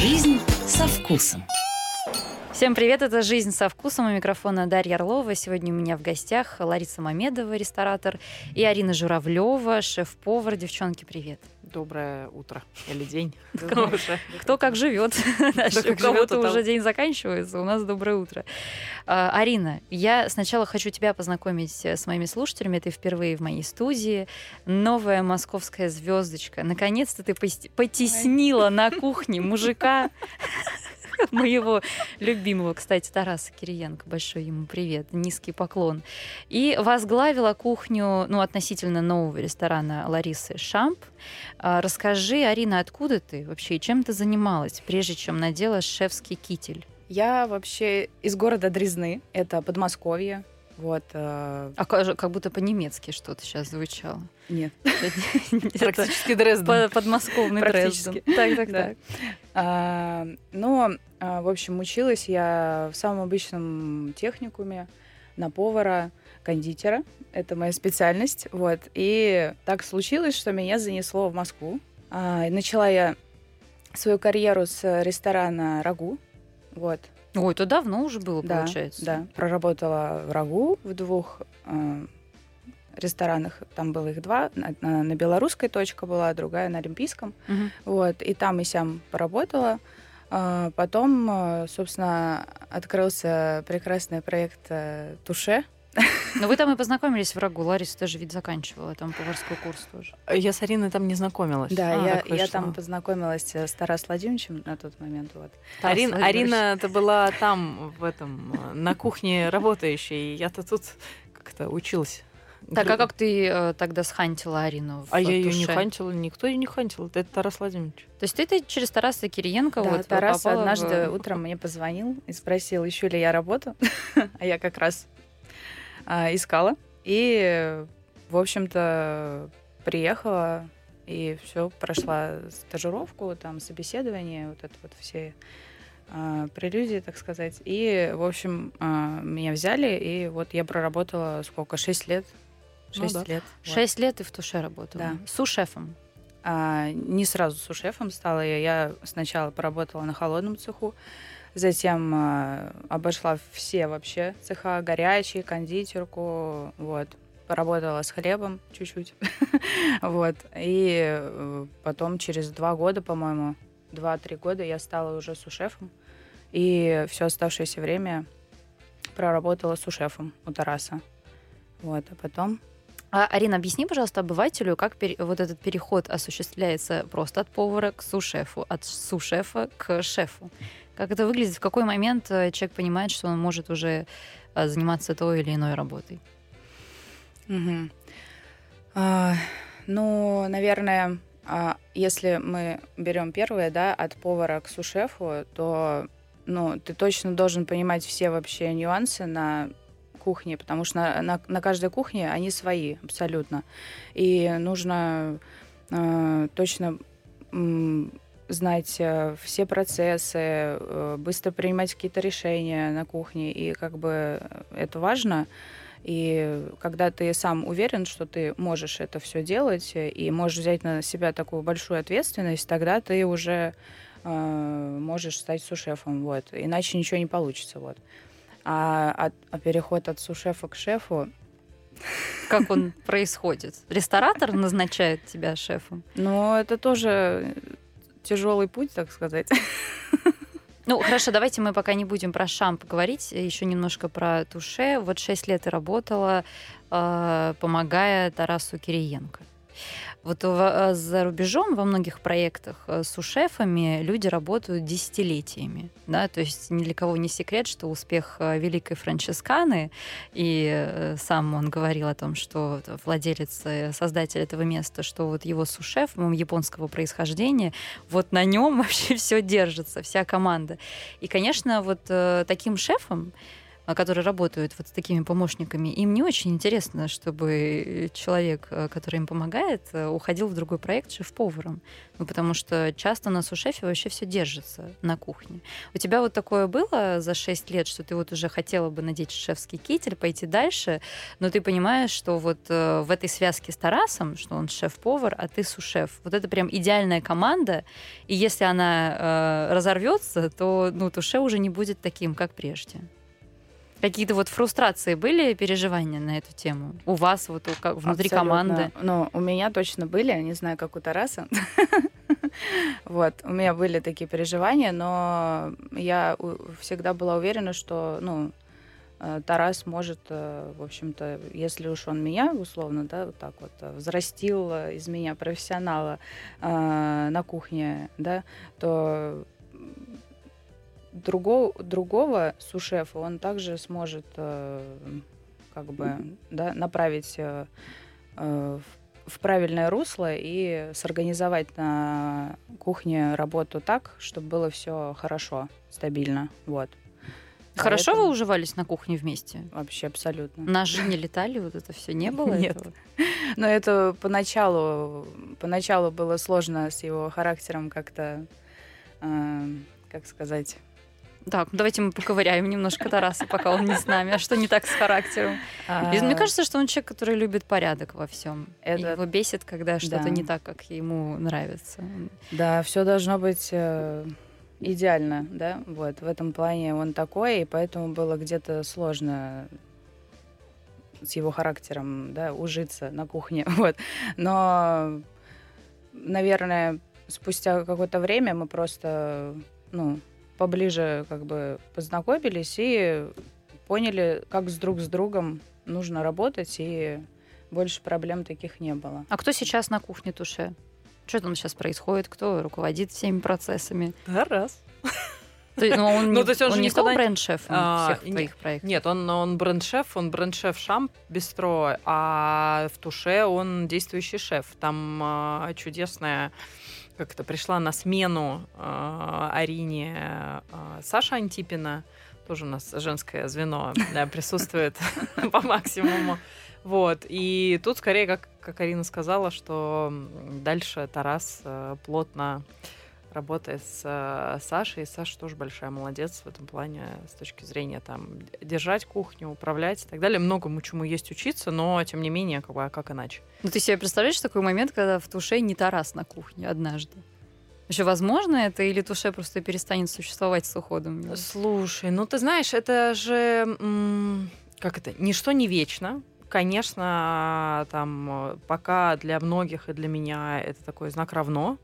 Жизнь со вкусом. Всем привет, это «Жизнь со вкусом». У микрофона Дарья Орлова. Сегодня у меня в гостях Лариса Мамедова, ресторатор, и Арина Журавлева, шеф-повар. Девчонки, привет. Доброе утро или день. Кто, кто как живет. У кого-то уже день заканчивается, у нас доброе утро. А, Арина, я сначала хочу тебя познакомить с моими слушателями. Ты впервые в моей студии. Новая московская звездочка. Наконец-то ты потеснила на кухне мужика моего любимого, кстати, Тараса Кириенко. Большой ему привет, низкий поклон. И возглавила кухню, ну, относительно нового ресторана Ларисы Шамп. А, расскажи, Арина, откуда ты вообще и чем ты занималась, прежде чем надела шефский китель? Я вообще из города Дрезны, это Подмосковье. Вот. Э... А как будто по-немецки что-то сейчас звучало. Нет. Практически Дрезден. Подмосковный Дрезден. Так, так, так. А, но, а, в общем, училась я в самом обычном техникуме на повара, кондитера. Это моя специальность. Вот. И так случилось, что меня занесло в Москву. А, начала я свою карьеру с ресторана «Рагу». Вот. Ой, это давно уже было, да, получается. Да, проработала в Рагу в двух э, ресторанах. Там было их два. На, на белорусской точка была, другая на олимпийском. Угу. Вот, и там и сям поработала. А потом, э, собственно, открылся прекрасный проект э, «Туше», но вы там и познакомились в Рагу. Лариса тоже ведь заканчивала там поварской курс тоже. Я с Ариной там не знакомилась. Да, а, я, я там познакомилась с Тарас Владимировичем на тот момент. Вот. Арин, Арина это была там, в этом, на кухне работающей. Я-то тут как-то училась. Так, а как ты э, тогда схантила Арину? В а я ее не хантила, никто ее не хантил. Это, это Тарас Владимирович. То есть ты, ты через Тараса Кириенко да, вот Тарас однажды в... утром мне позвонил и спросил, ищу ли я работу. а я как раз а, искала. И, в общем-то, приехала и все, прошла стажировку, там, собеседование, вот это вот все а, прелюдии, так сказать. И, в общем, а, меня взяли, и вот я проработала сколько? Шесть лет. Ну Шесть ну, да. лет. Шесть вот. лет ты в туше работала? Да. Су-шефом? А, не сразу су-шефом стала я. Я сначала поработала на холодном цеху, Затем э, обошла все вообще цеха, горячие, кондитерку, вот. Поработала с хлебом чуть-чуть, вот. И э, потом через два года, по-моему, два-три года я стала уже сушефом. И все оставшееся время проработала сушефом у Тараса. Вот, а потом а, Арина, объясни, пожалуйста, обывателю, как пере, вот этот переход осуществляется просто от повара к сушефу, от сушефа к шефу. Как это выглядит, в какой момент э, человек понимает, что он может уже э, заниматься той или иной работой? Угу. А, ну, наверное, а, если мы берем первое, да, от повара к сушефу, то ну, ты точно должен понимать все вообще нюансы на кухне, потому что на, на, на каждой кухне они свои абсолютно. И нужно э, точно знать э, все процессы, э, быстро принимать какие-то решения на кухне, и как бы это важно. И когда ты сам уверен, что ты можешь это все делать и можешь взять на себя такую большую ответственность, тогда ты уже э, можешь стать сушефом, вот. Иначе ничего не получится, вот. А, а, а переход от сушефа к шефу как он происходит? Ресторатор назначает тебя шефом? Ну, это тоже тяжелый путь, так сказать. Ну, хорошо, давайте мы пока не будем про шамп говорить, еще немножко про туше. Вот шесть лет и работала, э, помогая Тарасу Кириенко. Вот э, за рубежом во многих проектах э, с сушефами люди работают десятилетиями. Да? То есть ни для кого не секрет, что успех э, великой Франческаны, и сам он говорил о том, что владелец, создатель этого места, что вот его сушеф японского происхождения, вот на нем вообще все держится, вся команда. И, конечно, вот таким шефом которые работают вот с такими помощниками, им не очень интересно, чтобы человек, э, который им помогает, э, уходил в другой проект шеф-поваром. Ну, потому что часто на сушефе вообще все держится на кухне. У тебя вот такое было за 6 лет, что ты вот уже хотела бы надеть шефский китель, пойти дальше, но ты понимаешь, что вот э, в этой связке с Тарасом, что он шеф-повар, а ты сушеф, вот это прям идеальная команда, и если она э, разорвется, то ну, туше уже не будет таким, как прежде. Какие-то вот фрустрации были, переживания на эту тему? У вас вот у, как, внутри Абсолютно. команды? Ну, у меня точно были, не знаю, как у Тараса. Вот, у меня были такие переживания, но я всегда была уверена, что, ну, э, Тарас может, э, в общем-то, если уж он меня, условно, да, вот так вот э, взрастил из меня профессионала на кухне, да, то другого, другого сушефа он также сможет э, как бы да, направить э, э, в, в правильное русло и сорганизовать на кухне работу так, чтобы было все хорошо, стабильно. Вот. Хорошо Поэтому... вы уживались на кухне вместе? Вообще абсолютно. Ножи не летали, вот это все не было? Нет. Этого? Но это поначалу, поначалу было сложно с его характером как-то, э, как сказать, так, давайте мы поковыряем немножко Тараса, пока он не с нами. А что не так с характером? А... Мне кажется, что он человек, который любит порядок во всем. Это... Его бесит, когда что-то да. не так, как ему нравится. Да, все должно быть э, идеально, да. Вот в этом плане он такой, и поэтому было где-то сложно с его характером, да, ужиться на кухне. Вот. Но, наверное, спустя какое-то время мы просто, ну, поближе как бы познакомились и поняли, как с друг с другом нужно работать, и больше проблем таких не было. А кто сейчас на кухне Туше? Что там сейчас происходит? Кто руководит всеми процессами? Да, раз. То, ну, он, ну, не, то есть он, он не стал бренд-шефом а, всех твоих проектов? Нет, он, он бренд-шеф, он бренд-шеф Шамп Бистро, а в Туше он действующий шеф. Там а, чудесная как-то пришла на смену э, Арине э, Саша Антипина, тоже у нас женское звено да, присутствует по максимуму. Вот. И тут скорее, как, как Арина сказала, что дальше Тарас э, плотно работает с э, Сашей. И Саша тоже большая молодец в этом плане с точки зрения там держать кухню, управлять и так далее. Многому чему есть учиться, но тем не менее, как, бы, а как иначе? Ну ты себе представляешь такой момент, когда в туше не Тарас на кухне однажды? Вообще возможно это или туше просто перестанет существовать с уходом? Слушай, ну ты знаешь, это же как это, ничто не вечно. Конечно, там пока для многих и для меня это такой знак равно,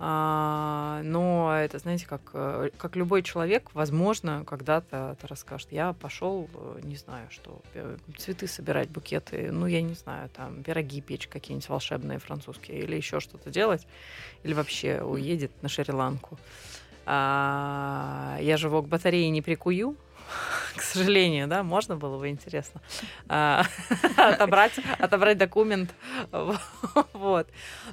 а, но это, знаете, как, э, как любой человек, возможно, когда-то это расскажет. Я пошел, э, не знаю, что, цветы собирать, букеты, ну, я не знаю, там, пироги печь какие-нибудь волшебные французские, или еще что-то делать, или вообще уедет на Шри-Ланку. А, я же к батарее не прикую, к сожалению, да, можно было бы интересно а, отобрать, отобрать документ, вот.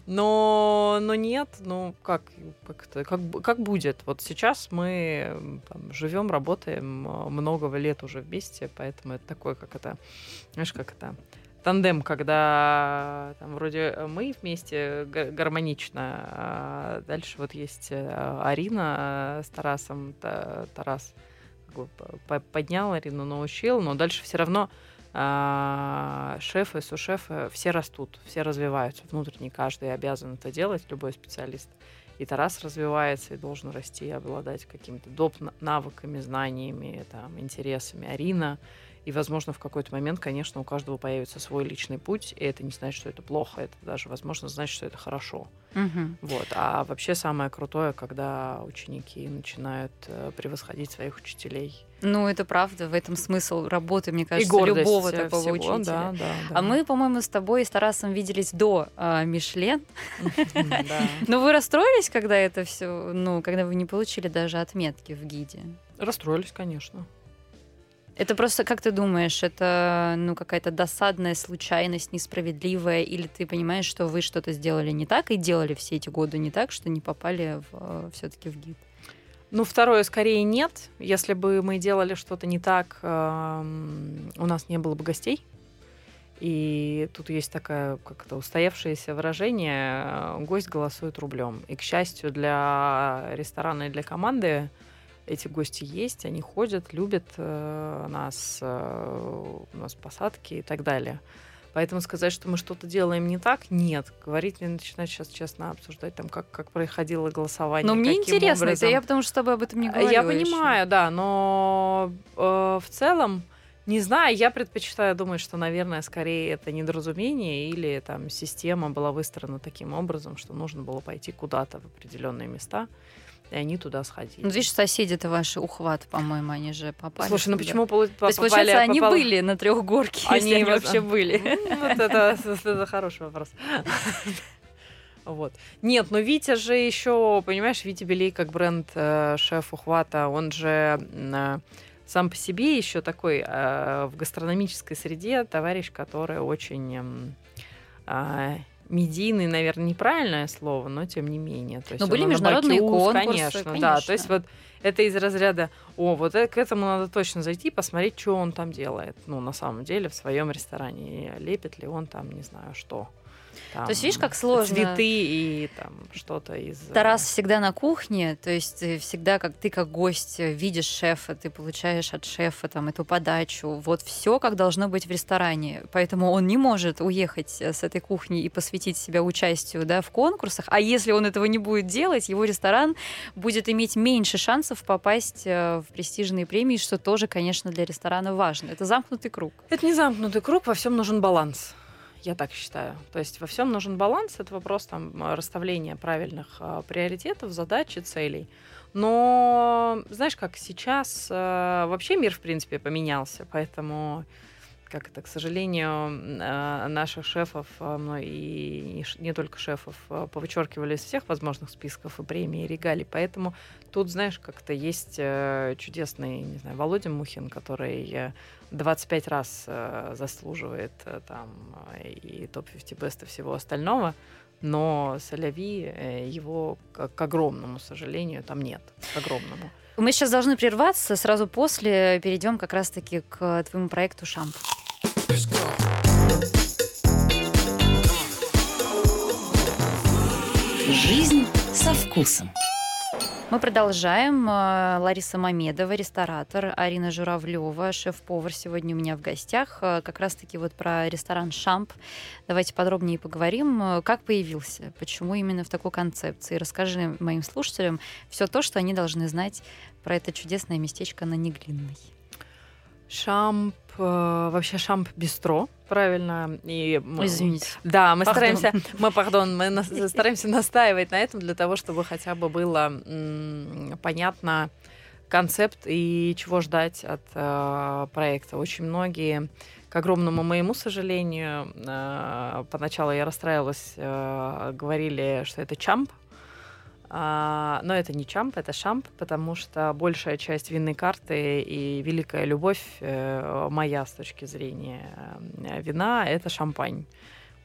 Но, но нет, ну как, как, как, как будет? Вот сейчас мы живем, работаем а, много лет уже вместе, поэтому это такое, как это, знаешь, как это тандем, когда там вроде мы вместе гармонично, а дальше вот есть э, Арина с Тарасом, Тарас поднял Арину, научил, но дальше все равно э, шефы, сушефы, все растут, все развиваются внутренне, каждый обязан это делать, любой специалист. И Тарас развивается и должен расти, обладать какими-то доп. навыками, знаниями, там, интересами. Арина и, возможно, в какой-то момент, конечно, у каждого появится свой личный путь, и это не значит, что это плохо, это даже, возможно, значит, что это хорошо. Угу. Вот. А вообще самое крутое, когда ученики начинают э, превосходить своих учителей. Ну, это правда, в этом смысл работы, мне кажется, и любого такого всего, учителя. Да, да, да. А мы, по-моему, с тобой и с Тарасом виделись до э, Мишлен. Но вы расстроились, когда это все, ну, когда вы не получили даже отметки в гиде? Расстроились, конечно. Это просто, как ты думаешь, это ну какая-то досадная случайность, несправедливая, или ты понимаешь, что вы что-то сделали не так и делали все эти годы не так, что не попали в, э, все-таки в гид? Ну, второе, скорее нет. Если бы мы делали что-то не так, эм, у нас не было бы гостей. И тут есть такое как-то устоявшееся выражение э, «гость голосует рублем». И, к счастью, для ресторана и для команды эти гости есть, они ходят, любят э, нас, э, у нас посадки и так далее. Поэтому сказать, что мы что-то делаем не так, нет. Говорить не начинать сейчас честно обсуждать, там, как, как происходило голосование. Но мне интересно, образом. это я потому что с тобой об этом не говорила Я понимаю, еще. да, но э, в целом, не знаю, я предпочитаю думать, что, наверное, скорее это недоразумение или там система была выстроена таким образом, что нужно было пойти куда-то в определенные места и они туда сходили. Ну, видишь, соседи-то ваши ухват, по-моему, они же попали. Слушай, ну почему попали? То есть, получается, они были на трехгорке, они, если они вообще были. Ну, вот это, это хороший вопрос. Вот. Нет, но Витя же еще, понимаешь, Витя Белей как бренд э, шеф ухвата, он же э, сам по себе еще такой э, в гастрономической среде товарищ, который очень э, медийный, наверное, неправильное слово, но тем не менее. То есть но были международные Бакиус, конкурсы, конечно, конечно, да. То есть вот это из разряда, о, вот к этому надо точно зайти, посмотреть, что он там делает. Ну, на самом деле, в своем ресторане. Лепит ли он там, не знаю, что. Там, то есть, видишь, как сложно. Цветы и там что-то из... Э, Тарас всегда на кухне, то есть всегда, как ты как гость видишь шефа, ты получаешь от шефа там эту подачу. Вот все, как должно быть в ресторане. Поэтому он не может уехать с этой кухни и посвятить себя участию да, в конкурсах. А если он этого не будет делать, его ресторан будет иметь меньше шансов попасть э, в престижные премии, что тоже, конечно, для ресторана важно. Это замкнутый круг. Это не замкнутый круг, во всем нужен баланс. Я так считаю. То есть во всем нужен баланс. Это вопрос там расставления правильных э, приоритетов, задач и целей. Но знаешь, как сейчас э, вообще мир в принципе поменялся, поэтому как это, к сожалению, э, наших шефов, ну и не только шефов, повычеркивали из всех возможных списков и премий, и регалий. Поэтому тут, знаешь, как-то есть чудесный, не знаю, Володя Мухин, который 25 раз э, заслуживает э, там э, и топ-50 бест и всего остального, но Соляви э, его, к огромному сожалению, там нет, к огромному. Мы сейчас должны прерваться, сразу после перейдем как раз-таки к твоему проекту «Шамп». Жизнь со вкусом. Мы продолжаем. Э, Лариса Мамедова, ресторатор, Арина Журавлева, шеф-повар сегодня у меня в гостях. Э, как раз-таки вот про ресторан «Шамп». Давайте подробнее поговорим. Э, как появился? Почему именно в такой концепции? Расскажи моим слушателям все то, что они должны знать про это чудесное местечко на Неглинной. Шамп, вообще Шамп Бистро, правильно. И мы, Извините. Да, мы пардон. стараемся, мы, пардон, мы на, стараемся настаивать на этом для того, чтобы хотя бы было м, понятно концепт и чего ждать от э, проекта. Очень многие, к огромному моему сожалению, э, поначалу я расстраивалась, э, говорили, что это чамп, а, но это не чамп, это шамп, потому что большая часть винной карты и великая любовь э, моя с точки зрения э, вина — это шампань.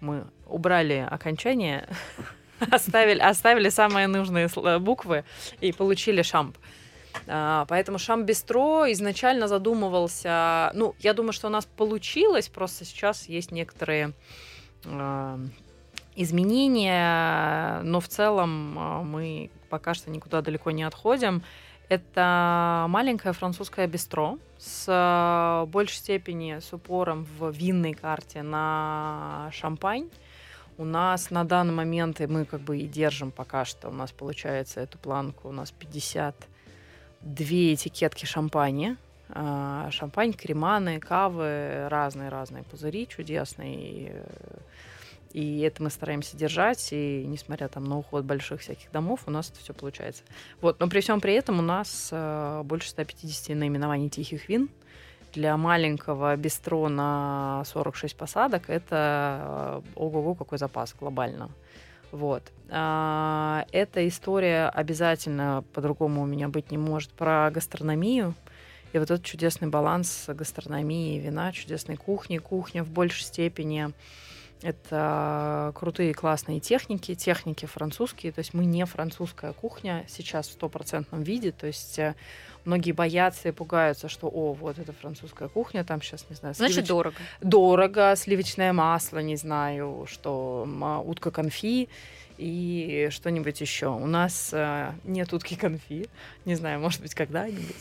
Мы убрали окончание, оставили, оставили самые нужные буквы и получили шамп. А, поэтому Шамп Бистро изначально задумывался... Ну, я думаю, что у нас получилось, просто сейчас есть некоторые изменения, но в целом а, мы пока что никуда далеко не отходим. Это маленькое французское бистро с а, большей степени с упором в винной карте на шампань. У нас на данный момент, и мы как бы и держим пока что, у нас получается эту планку, у нас 52 этикетки шампани. А, шампань, креманы, кавы, разные-разные пузыри чудесные. И это мы стараемся держать, и несмотря там на уход больших всяких домов, у нас это все получается. Вот, но при всем при этом у нас э, больше 150 наименований тихих вин. Для маленького бистро на 46 посадок это э, ого-го какой запас глобально. Вот. А, эта история обязательно по-другому у меня быть не может про гастрономию. И вот этот чудесный баланс гастрономии вина, чудесной кухни, кухня в большей степени Это крутые классные техники, техники французские. То есть мы не французская кухня сейчас в стопроцентном виде. То есть э, многие боятся и пугаются, что, о, вот это французская кухня, там сейчас, не знаю, сливоч... Значит, дорого. Дорого, сливочное масло, не знаю, что утка конфи и что-нибудь еще. У нас э, нет утки конфи. Не знаю, может быть, когда-нибудь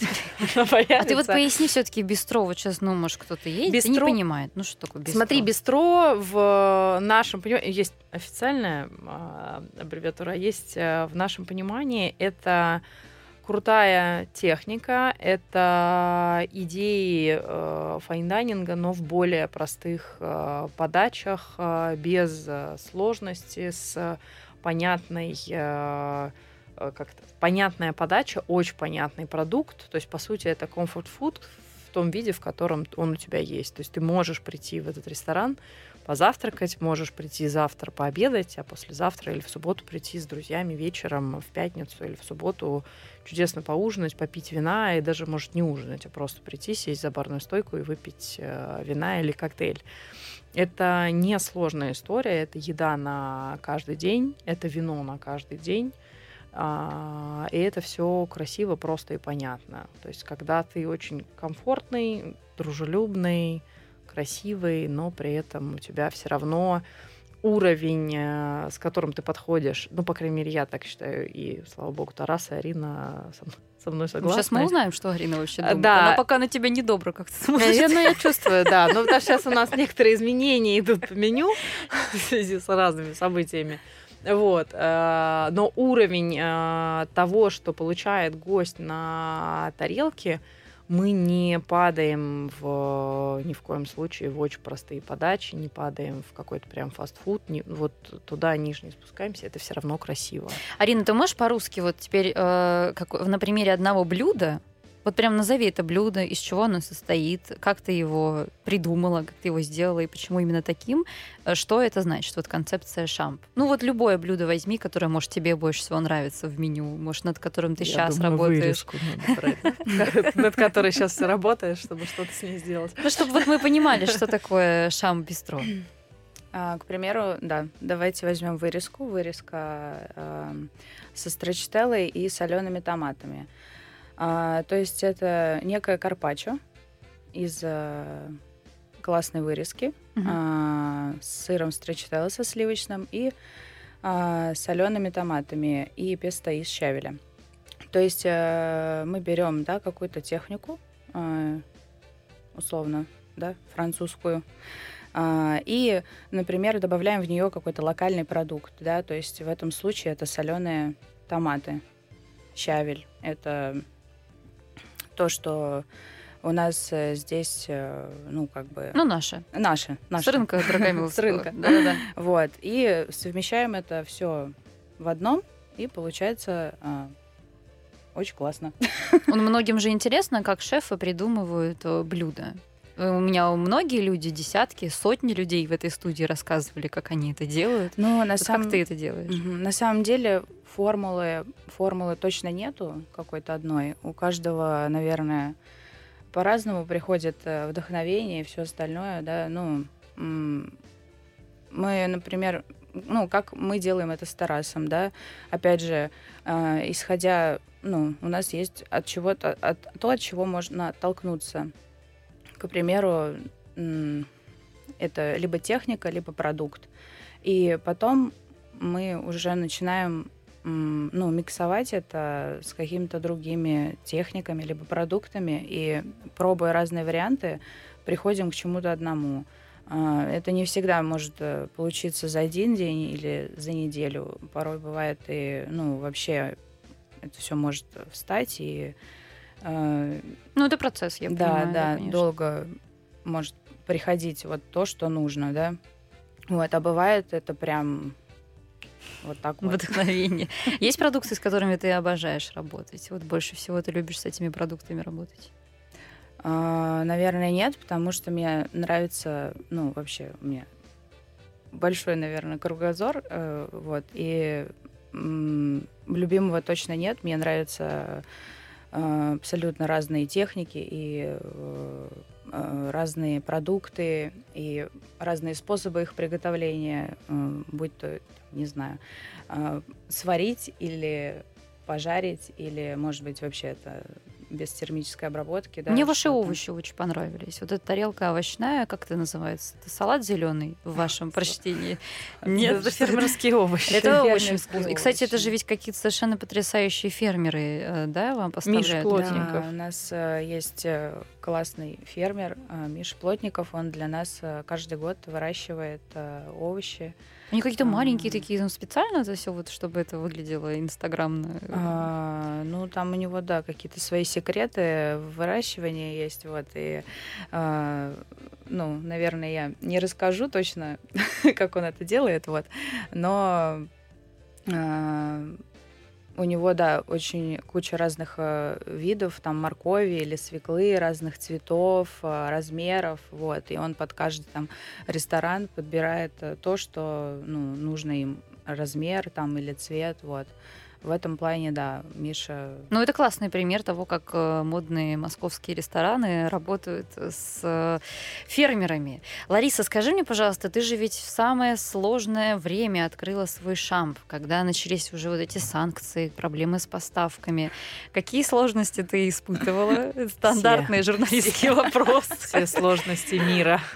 А ты вот поясни все-таки бистро. Вот сейчас, ну, может, кто-то есть, бистро... не понимает. Ну, что такое бистро? Смотри, бистро в нашем понимании, есть официальная э, аббревиатура, есть э, в нашем понимании это крутая техника, это идеи э, fine dining а, но в более простых э, подачах, э, без э, сложности, с понятной э, э, как-то понятная подача, очень понятный продукт. То есть, по сути, это комфорт food в том виде, в котором он у тебя есть. То есть ты можешь прийти в этот ресторан, позавтракать, можешь прийти завтра пообедать, а послезавтра или в субботу прийти с друзьями вечером в пятницу или в субботу чудесно поужинать, попить вина и даже, может, не ужинать, а просто прийти, сесть за барную стойку и выпить э, вина или коктейль. Это не сложная история, это еда на каждый день, это вино на каждый день. А, и это все красиво, просто и понятно. То есть, когда ты очень комфортный, дружелюбный, красивый, но при этом у тебя все равно уровень, э, с которым ты подходишь, ну, по крайней мере, я так считаю, и, слава богу, Тарас и Арина со мной согласны. Сейчас мы узнаем, что Арина вообще думает. Да. Она пока на тебя недобро как-то смотрит. Я, ну, я чувствую, да. Но потому сейчас у нас некоторые изменения идут по меню в связи с разными событиями. Вот. Э, но уровень э, того, что получает гость на тарелке, мы не падаем в, ни в коем случае в очень простые подачи, не падаем в какой-то прям фастфуд, не, вот туда ниже не спускаемся, это все равно красиво. Арина, ты можешь по-русски вот теперь э, как, на примере одного блюда вот прям назови это блюдо, из чего оно состоит, как ты его придумала, как ты его сделала и почему именно таким. Э, что это значит, вот концепция шамп? Ну вот любое блюдо возьми, которое, может, тебе больше всего нравится в меню, может, над которым ты сейчас работаешь. Над которой сейчас ты работаешь, чтобы что-то с ней сделать. Ну, чтобы вот мы понимали, что такое шамп-бистро. А, к примеру, да, давайте возьмем вырезку. Вырезка э, со строчителлой и солеными томатами. А, то есть это некая карпаччо из а, классной вырезки угу. а, с сыром строчителло со сливочным и а, солеными томатами и песто из щавеля. То есть а, мы берем да, какую-то технику, а, условно, да, французскую, а, и, например, добавляем в нее какой-то локальный продукт, да, то есть в этом случае это соленые томаты, щавель, это то, что у нас э, здесь, э, ну, как бы... Ну, наше. Наше. наше. С рынка, дорогая С рынка. Да-да-да. Вот. И совмещаем это все в одном, и получается а, очень классно. Он многим же интересно, как шефы придумывают э, блюда. У меня многие люди, десятки, сотни людей в этой студии рассказывали, как они это делают. Ну, на вот самом... Как ты это делаешь? Угу. На самом деле формулы, формулы точно нету какой-то одной. У каждого, наверное, по-разному приходит э, вдохновение и все остальное, да, ну, мы, например, ну, как мы делаем это с Тарасом, да, опять же, э, исходя, ну, у нас есть от чего-то, от, то, от чего можно оттолкнуться. К примеру, это либо техника, либо продукт. И потом мы уже начинаем ну, миксовать это с какими-то другими техниками либо продуктами и пробуя разные варианты, приходим к чему-то одному. А, это не всегда может э, получиться за один день или за неделю. Порой бывает и, ну, вообще это все может встать и... Э, ну, это процесс, я да, понимаю. Да, да, долго может приходить вот то, что нужно, да. Вот, а бывает это прям вот так вот. Вдохновение. Есть продукты, с которыми ты обожаешь работать? Вот больше всего ты любишь с этими продуктами работать? А, наверное, нет, потому что мне нравится, ну, вообще, у меня большой, наверное, кругозор, э, вот, и любимого точно нет. Мне нравятся э, абсолютно разные техники, и э, э, разные продукты и разные способы их приготовления, э, будь то, не знаю, э, сварить или пожарить, или, может быть, вообще это без термической обработки. Да, Мне ваши овощи очень понравились. Вот эта тарелка овощная, как это называется? Это салат зеленый в вашем прочтении? Нет, это фермерские овощи. Это очень вкусно. И, кстати, это же ведь какие-то совершенно потрясающие фермеры, э, да, вам поставляют? Миша Плотников. у нас э, есть э, классный фермер Миша Плотников. Он для нас каждый год выращивает овощи. Они какие-то маленькие такие, ну, специально это все, вот, чтобы это выглядело инстаграмно? А, ну, там у него, да, какие-то свои секреты выращивания есть, вот, и, а, ну, наверное, я не расскажу точно, как он это делает, вот, но а, у него, да, очень куча разных э, видов, там моркови или свеклы разных цветов, э, размеров, вот. И он под каждый там ресторан подбирает э, то, что ну, нужно им размер там или цвет, вот в этом плане, да, Миша... Ну, это классный пример того, как э, модные московские рестораны работают с э, фермерами. Лариса, скажи мне, пожалуйста, ты же ведь в самое сложное время открыла свой шамп, когда начались уже вот эти санкции, проблемы с поставками. Какие сложности ты испытывала? Стандартные журналистские вопросы. Все сложности мира.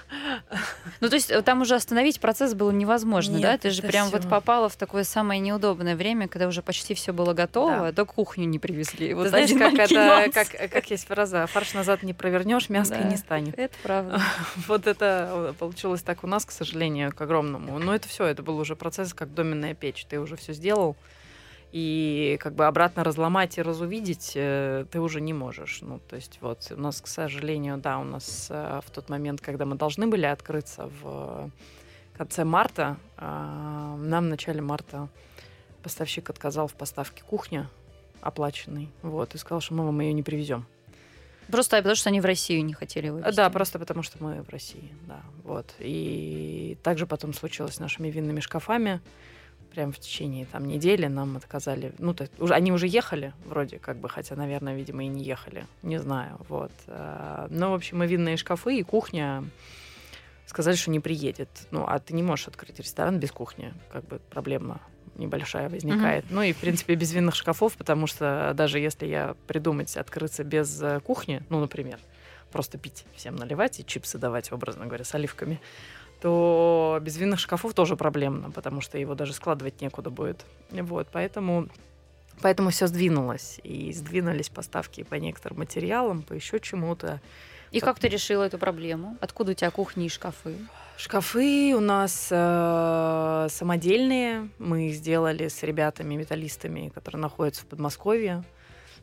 Ну, то есть э, там уже остановить процесс было невозможно, да? Ты же прям вот попала в такое самое неудобное время, когда уже почти почти все было готово, да. до кухню не привезли. Вот Ты знаешь, как, это, как, как есть фраза, фарш назад не провернешь, мяско да, не станет. Это правда. Вот это получилось так у нас, к сожалению, к огромному. Но это все, это был уже процесс, как доменная печь. Ты уже все сделал, и как бы обратно разломать и разувидеть э, ты уже не можешь. Ну, то есть вот у нас, к сожалению, да, у нас э, в тот момент, когда мы должны были открыться в конце марта, э, нам в начале марта поставщик отказал в поставке кухни оплаченной, вот, и сказал, что мы вам ее не привезем. Просто потому, что они в Россию не хотели вывезти. Да, просто потому, что мы в России, да, вот. И также потом случилось с нашими винными шкафами. Прям в течение там недели нам отказали. Ну, то, уже, они уже ехали вроде как бы, хотя, наверное, видимо, и не ехали. Не знаю, вот. А, но, в общем, и винные шкафы, и кухня сказали, что не приедет. Ну, а ты не можешь открыть ресторан без кухни. Как бы проблема небольшая возникает. Mm-hmm. Ну и, в принципе, без винных шкафов, потому что даже если я придумать открыться без э, кухни, ну, например, просто пить, всем наливать и чипсы давать, образно говоря, с оливками, то без винных шкафов тоже проблемно, потому что его даже складывать некуда будет. Вот, поэтому Поэтому все сдвинулось. И сдвинулись поставки по некоторым материалам, по еще чему-то. И как ты решила эту проблему? Откуда у тебя кухни и шкафы? Шкафы у нас э, самодельные. Мы сделали с ребятами, металлистами, которые находятся в Подмосковье.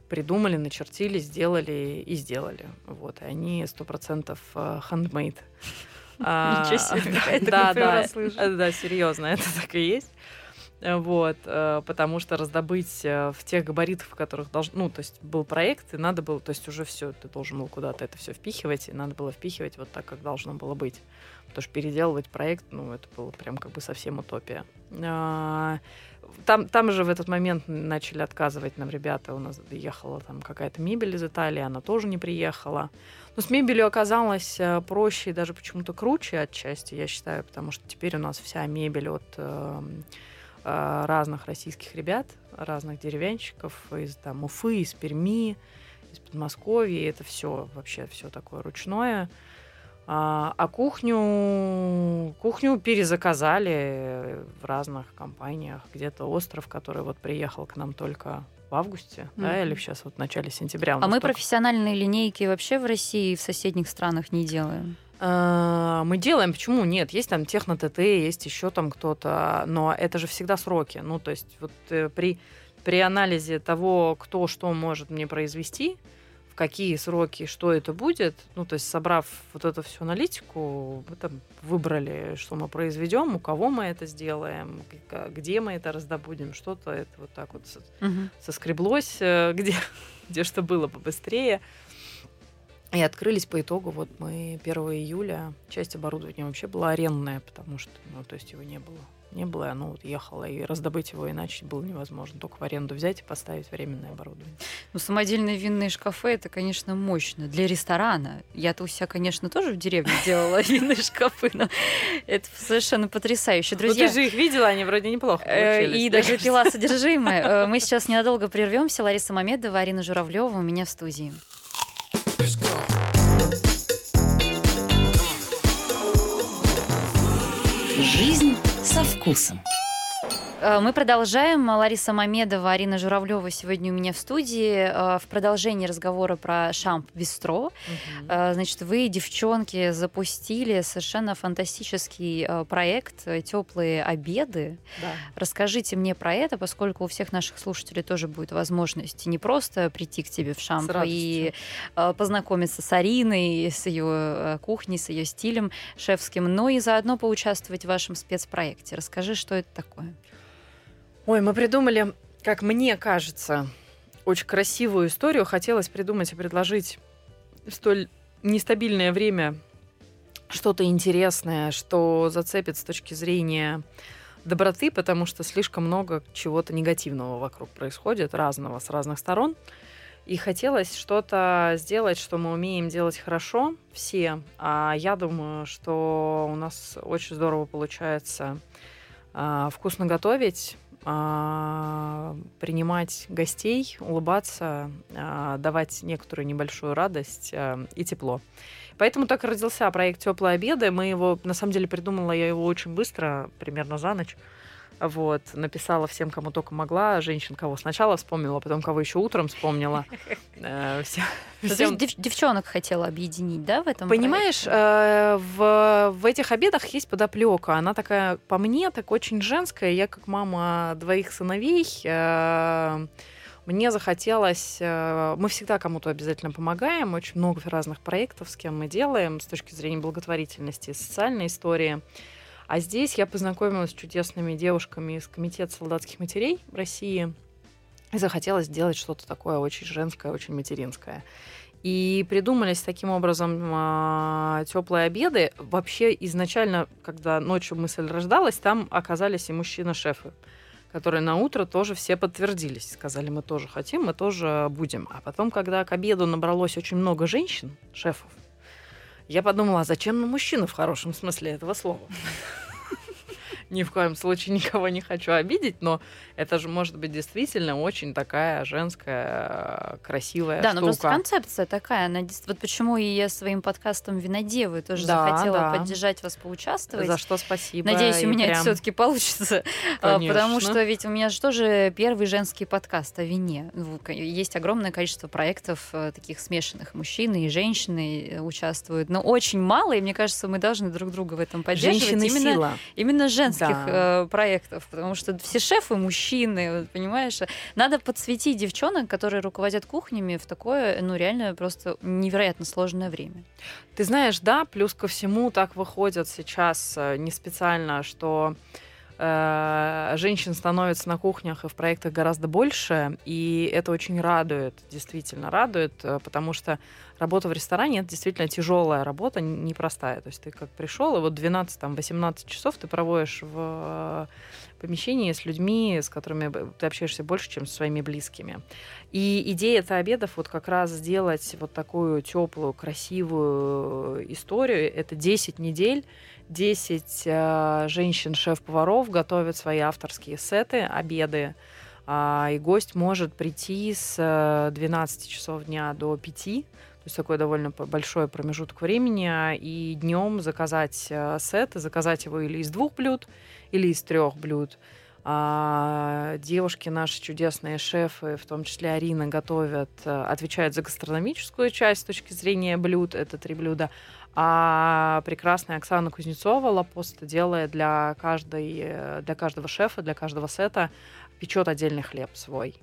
Придумали, начертили, сделали и сделали. Вот. И они сто процентов э, handmade. Ничего себе, да, да, да, серьезно, это так и есть. Вот, э, потому что раздобыть э, в тех габаритах, в которых должен, ну, то есть был проект, и надо было, то есть уже все, ты должен был куда-то это все впихивать, и надо было впихивать вот так, как должно было быть. Потому что переделывать проект, ну, это было прям как бы совсем утопия. А, там, там же в этот момент начали отказывать нам ребята. У нас ехала там какая-то мебель из Италии, она тоже не приехала. Но с мебелью оказалось э, проще и даже почему-то круче отчасти, я считаю, потому что теперь у нас вся мебель от эм, Э, разных российских ребят, разных деревенщиков из там, Уфы, из Перми, из Подмосковья. Это все вообще все такое ручное. А, а кухню, кухню перезаказали в разных компаниях. Где-то остров, который вот приехал к нам только в августе, mm-hmm. да, или сейчас вот в начале сентября. А мы только... профессиональные линейки вообще в России и в соседних странах не делаем? А, мы делаем, почему нет? Есть там техно-ТТ, есть еще там кто-то, но это же всегда сроки. Ну, то есть вот э, при, при анализе того, кто что может мне произвести, в какие сроки, что это будет, ну, то есть собрав вот эту всю аналитику, мы там выбрали, что мы произведем, у кого мы это сделаем, где мы это раздобудем, что-то это вот так вот угу. соскреблось, э, где, где что было побыстрее. И открылись по итогу, вот мы 1 июля, часть оборудования вообще была арендная, потому что, ну, то есть его не было не было, и оно вот ехало, и раздобыть его иначе было невозможно. Только в аренду взять и поставить временное оборудование. Ну, самодельные винные шкафы, это, конечно, мощно. Для ресторана. Я-то у себя, конечно, тоже в деревне делала винные шкафы, но это совершенно потрясающе. Ну, Друзья, ты же их видела, они вроде неплохо э, И даже пила содержимое. Э, мы сейчас ненадолго прервемся. Лариса Мамедова, Арина Журавлева у меня в студии. Со вкусом. Э, мы продолжаем. Лариса Мамедова, Арина Журавлева сегодня у меня в студии. Э, в продолжении разговора про Шамп Бистро. Угу. Значит, вы, девчонки, запустили совершенно фантастический проект «Теплые обеды». Да. Расскажите мне про это, поскольку у всех наших слушателей тоже будет возможность не просто прийти к тебе в Шамп и познакомиться с Ариной, с ее кухней, с ее стилем шефским, но и заодно поучаствовать в вашем спецпроекте. Расскажи, что это такое. Ой, мы придумали, как мне кажется, очень красивую историю. Хотелось придумать и предложить в столь нестабильное время что-то интересное, что зацепит с точки зрения доброты, потому что слишком много чего-то негативного вокруг происходит, разного, с разных сторон. И хотелось что-то сделать, что мы умеем делать хорошо все. А я думаю, что у нас очень здорово получается а, вкусно готовить, а, принимать гостей, улыбаться, а, давать некоторую небольшую радость а, и тепло. Поэтому так и родился проект Теплые обеды. Мы его, на самом деле, придумала я его очень быстро, примерно за ночь. Вот, написала всем, кому только могла, женщин, кого сначала вспомнила, потом кого еще утром вспомнила. Э, всем... девчонок хотела объединить, да, в этом Понимаешь, э, в, в этих обедах есть подоплека. Она такая, по мне, так очень женская. Я как мама двоих сыновей, э, мне захотелось... Мы всегда кому-то обязательно помогаем. Очень много разных проектов, с кем мы делаем с точки зрения благотворительности, социальной истории. А здесь я познакомилась с чудесными девушками из Комитета солдатских матерей России и захотелось сделать что-то такое очень женское, очень материнское. И придумались таким образом э, теплые обеды. Вообще изначально, когда ночью мысль рождалась, там оказались и мужчины-шефы, которые на утро тоже все подтвердились. Сказали, мы тоже хотим, мы тоже будем. А потом, когда к обеду набралось очень много женщин, шефов, я подумала, а зачем на мужчину в хорошем смысле этого слова? Ни в коем случае никого не хочу обидеть, но это же может быть действительно очень такая женская красивая да, штука. Да, но просто концепция такая. Она, вот почему и я своим подкастом «Винодевы» тоже да, захотела да. поддержать вас, поучаствовать. За что спасибо. Надеюсь, у меня прям... это все таки получится. А, Конечно. Потому что ведь у меня же тоже первый женский подкаст о вине. Ну, есть огромное количество проектов э, таких смешанных. Мужчины и женщины э, участвуют. Но очень мало, и мне кажется, мы должны друг друга в этом поддерживать. Женщины именно, сила. Именно женских да. э, проектов, потому что все шефы мужчины, понимаешь? Надо подсветить девчонок, которые руководят кухнями в такое, ну, реально просто невероятно сложное время. Ты знаешь, да, плюс ко всему так выходит сейчас э, не специально, что э, женщин становится на кухнях и в проектах гораздо больше, и это очень радует, действительно радует, э, потому что работа в ресторане это действительно тяжелая работа, непростая. То есть ты как пришел, и вот 12-18 часов ты проводишь в помещении с людьми, с которыми ты общаешься больше, чем с своими близкими. И идея это обедов вот как раз сделать вот такую теплую, красивую историю. Это 10 недель 10 э, женщин-шеф-поваров готовят свои авторские сеты, обеды, э, и гость может прийти с 12 э, часов дня до 5, то есть такой довольно большой промежуток времени, а, и днем заказать э, сет, заказать его или из двух блюд, или из трех блюд. А девушки наши чудесные шефы, в том числе Арина, готовят, э, отвечают за гастрономическую часть с точки зрения блюд, это три блюда, а прекрасная Оксана Кузнецова Лапоста делает для, каждой, для каждого шефа, для каждого сета, печет отдельный хлеб свой.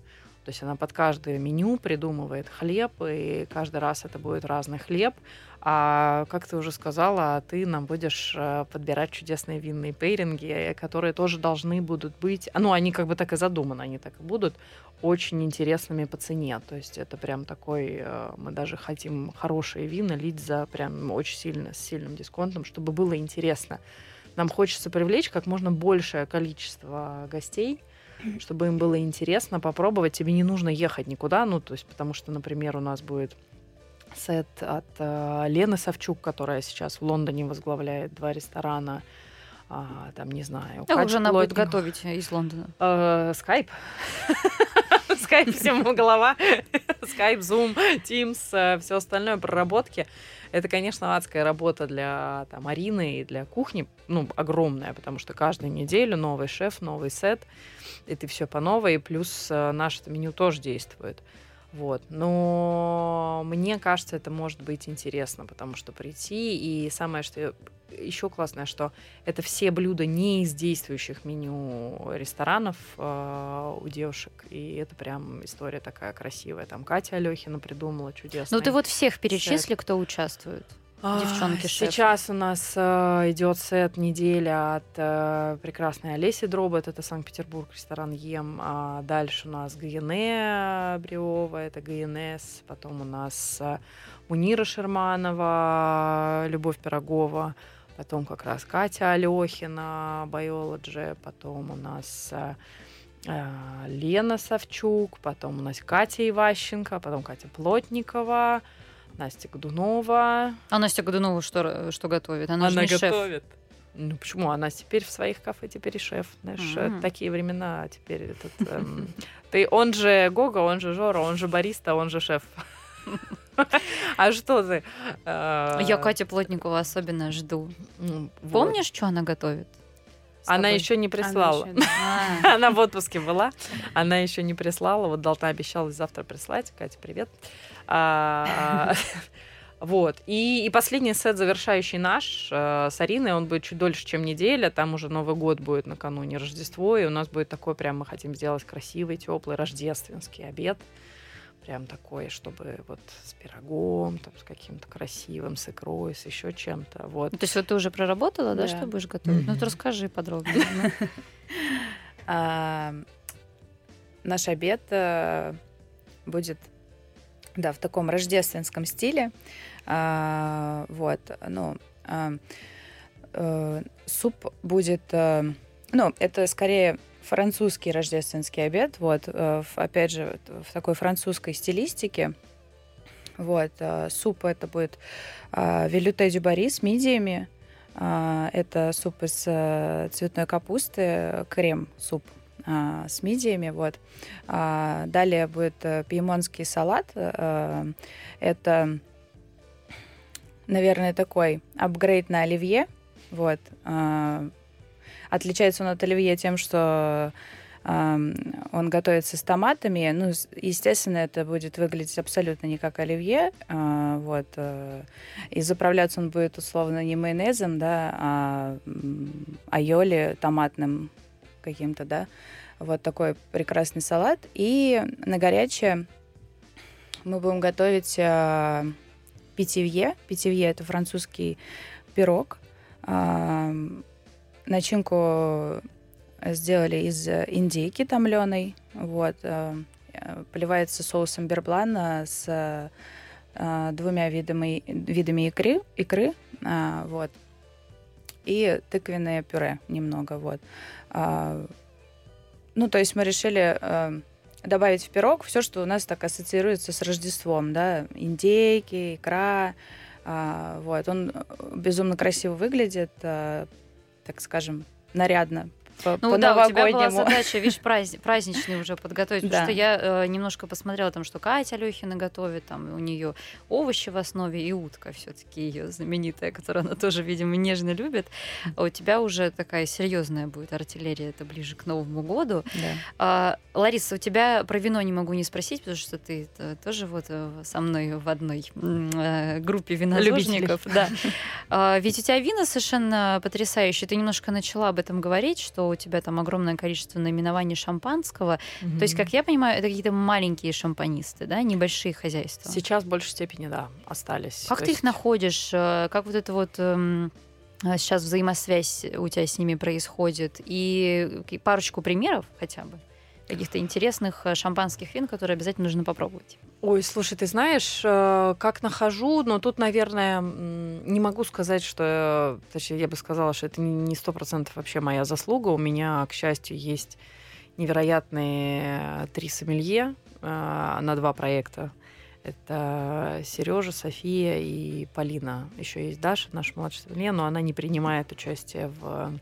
То есть она под каждое меню придумывает хлеб, и каждый раз это будет разный хлеб. А как ты уже сказала, ты нам будешь э, подбирать чудесные винные пейринги, которые тоже должны будут быть, ну, они как бы так и задуманы, они так и будут очень интересными по цене. То есть это прям такой, э, мы даже хотим хорошие вина лить за прям очень сильно, с сильным дисконтом, чтобы было интересно. Нам хочется привлечь как можно большее количество гостей, чтобы им было интересно попробовать. Тебе не нужно ехать никуда, ну, то есть, потому что, например, у нас будет сет от э, Лены Савчук, которая сейчас в Лондоне возглавляет два ресторана. А, там, не знаю. А уже она будет готовить из Лондона? Э, скайп. Скайп всему голова. Скайп, Zoom, Teams, э, все остальное проработки. Это, конечно, адская работа для там, Арины и для кухни, ну, огромная, потому что каждую неделю новый шеф, новый сет, и ты все по новой, плюс э, наше меню тоже действует. Вот. Но мне кажется, это может быть интересно, потому что прийти, и самое, что еще классное, что это все блюда не из действующих меню ресторанов э, у девушек, и это прям история такая красивая. Там Катя Алехина придумала чудесно. Ну ты вот всех перечисли, кто участвует? Девчонки шеф. Сейчас у нас э, идет сет неделя от э, прекрасной Олеси Дробот, это Санкт-Петербург, ресторан Ем. А дальше у нас Гаене Бриова, это ГНС. Потом у нас э, Мунира Шерманова, Любовь Пирогова. Потом как раз Катя Алехина, Biology. Потом у нас э, э, Лена Савчук. Потом у нас Катя Иващенко. Потом Катя Плотникова. Настя Годунова. А Настя Годунова что, что готовит? Она, Она же не готовит. шеф. Ну почему? Она теперь в своих кафе теперь и шеф. Знаешь, mm-hmm. такие времена теперь этот. Эм, ты он же Гога, он же Жора, он же бариста, он же шеф. А что ты? Э, Я Катю Плотникову особенно жду. Помнишь, что она готовит? Она еще не прислала. Она в отпуске была. Она еще не прислала. Вот Долта обещала завтра прислать. Катя, привет. А, вот. И, и последний сет, завершающий наш э, с Ариной, он будет чуть дольше, чем неделя. Там уже Новый год будет накануне Рождество. И у нас будет такой прям, мы хотим сделать красивый, теплый рождественский обед. Прям такой, чтобы вот с пирогом, там, с каким-то красивым, с икрой, с еще чем-то. Вот. То есть вот ты уже проработала, да, да что будешь готовить? Mm-hmm. Ну, ты расскажи подробнее. Наш обед э, будет да, в таком рождественском стиле. А, вот, ну, а, а, суп будет, а, ну, это скорее французский рождественский обед, вот, а, опять же, в такой французской стилистике. Вот, а, суп это будет а, велюте дюбари с мидиями, а, это суп из а, цветной капусты, крем-суп а, с мидиями. Вот. А, далее будет э, пьемонский салат. А, это, наверное, такой апгрейд на оливье. Вот. А, отличается он от оливье тем, что он готовится с томатами. Ну, естественно, это будет выглядеть абсолютно не как оливье. Вот. И заправляться он будет условно не майонезом, да, а айоли томатным каким-то, да. Вот такой прекрасный салат. И на горячее мы будем готовить э, питивье. Питивье — это французский пирог. Э, начинку сделали из индейки томленой. Вот. Э, поливается соусом берблана с э, двумя видами, видами икры, икры э, вот. И тыквенное пюре немного. Вот. Э, ну, то есть мы решили э, добавить в пирог все, что у нас так ассоциируется с Рождеством, да, индейки, икра, э, вот. Он безумно красиво выглядит, э, так скажем, нарядно по, ну по да, у тебя была задача, видишь, праздник, праздничный уже подготовить, потому что я э, немножко посмотрела там, что Катя Алехина готовит, там у нее овощи в основе и утка все-таки ее знаменитая, которую она тоже, видимо, нежно любит. А у тебя уже такая серьезная будет артиллерия, это ближе к Новому году. Да. А, Лариса, у тебя про вино не могу не спросить, потому что ты тоже вот э, со мной в одной э, группе винодожников. Да. А, ведь у тебя вина совершенно потрясающие. Ты немножко начала об этом говорить, что что у тебя там огромное количество наименований шампанского. Mm-hmm. То есть, как я понимаю, это какие-то маленькие шампанисты, да, небольшие хозяйства. Сейчас в большей степени, да, остались. Как То ты есть... их находишь? Э, как вот это вот эм, сейчас взаимосвязь у тебя с ними происходит? И парочку примеров хотя бы каких-то интересных э, шампанских вин, которые обязательно нужно попробовать. Ой, слушай, ты знаешь, э, как нахожу, но тут, наверное, не могу сказать, что, точнее, я бы сказала, что это не сто процентов вообще моя заслуга. У меня, к счастью, есть невероятные три сомелье э, на два проекта. Это Сережа, София и Полина. Еще есть Даша, наша младшая сомелье, но она не принимает участие в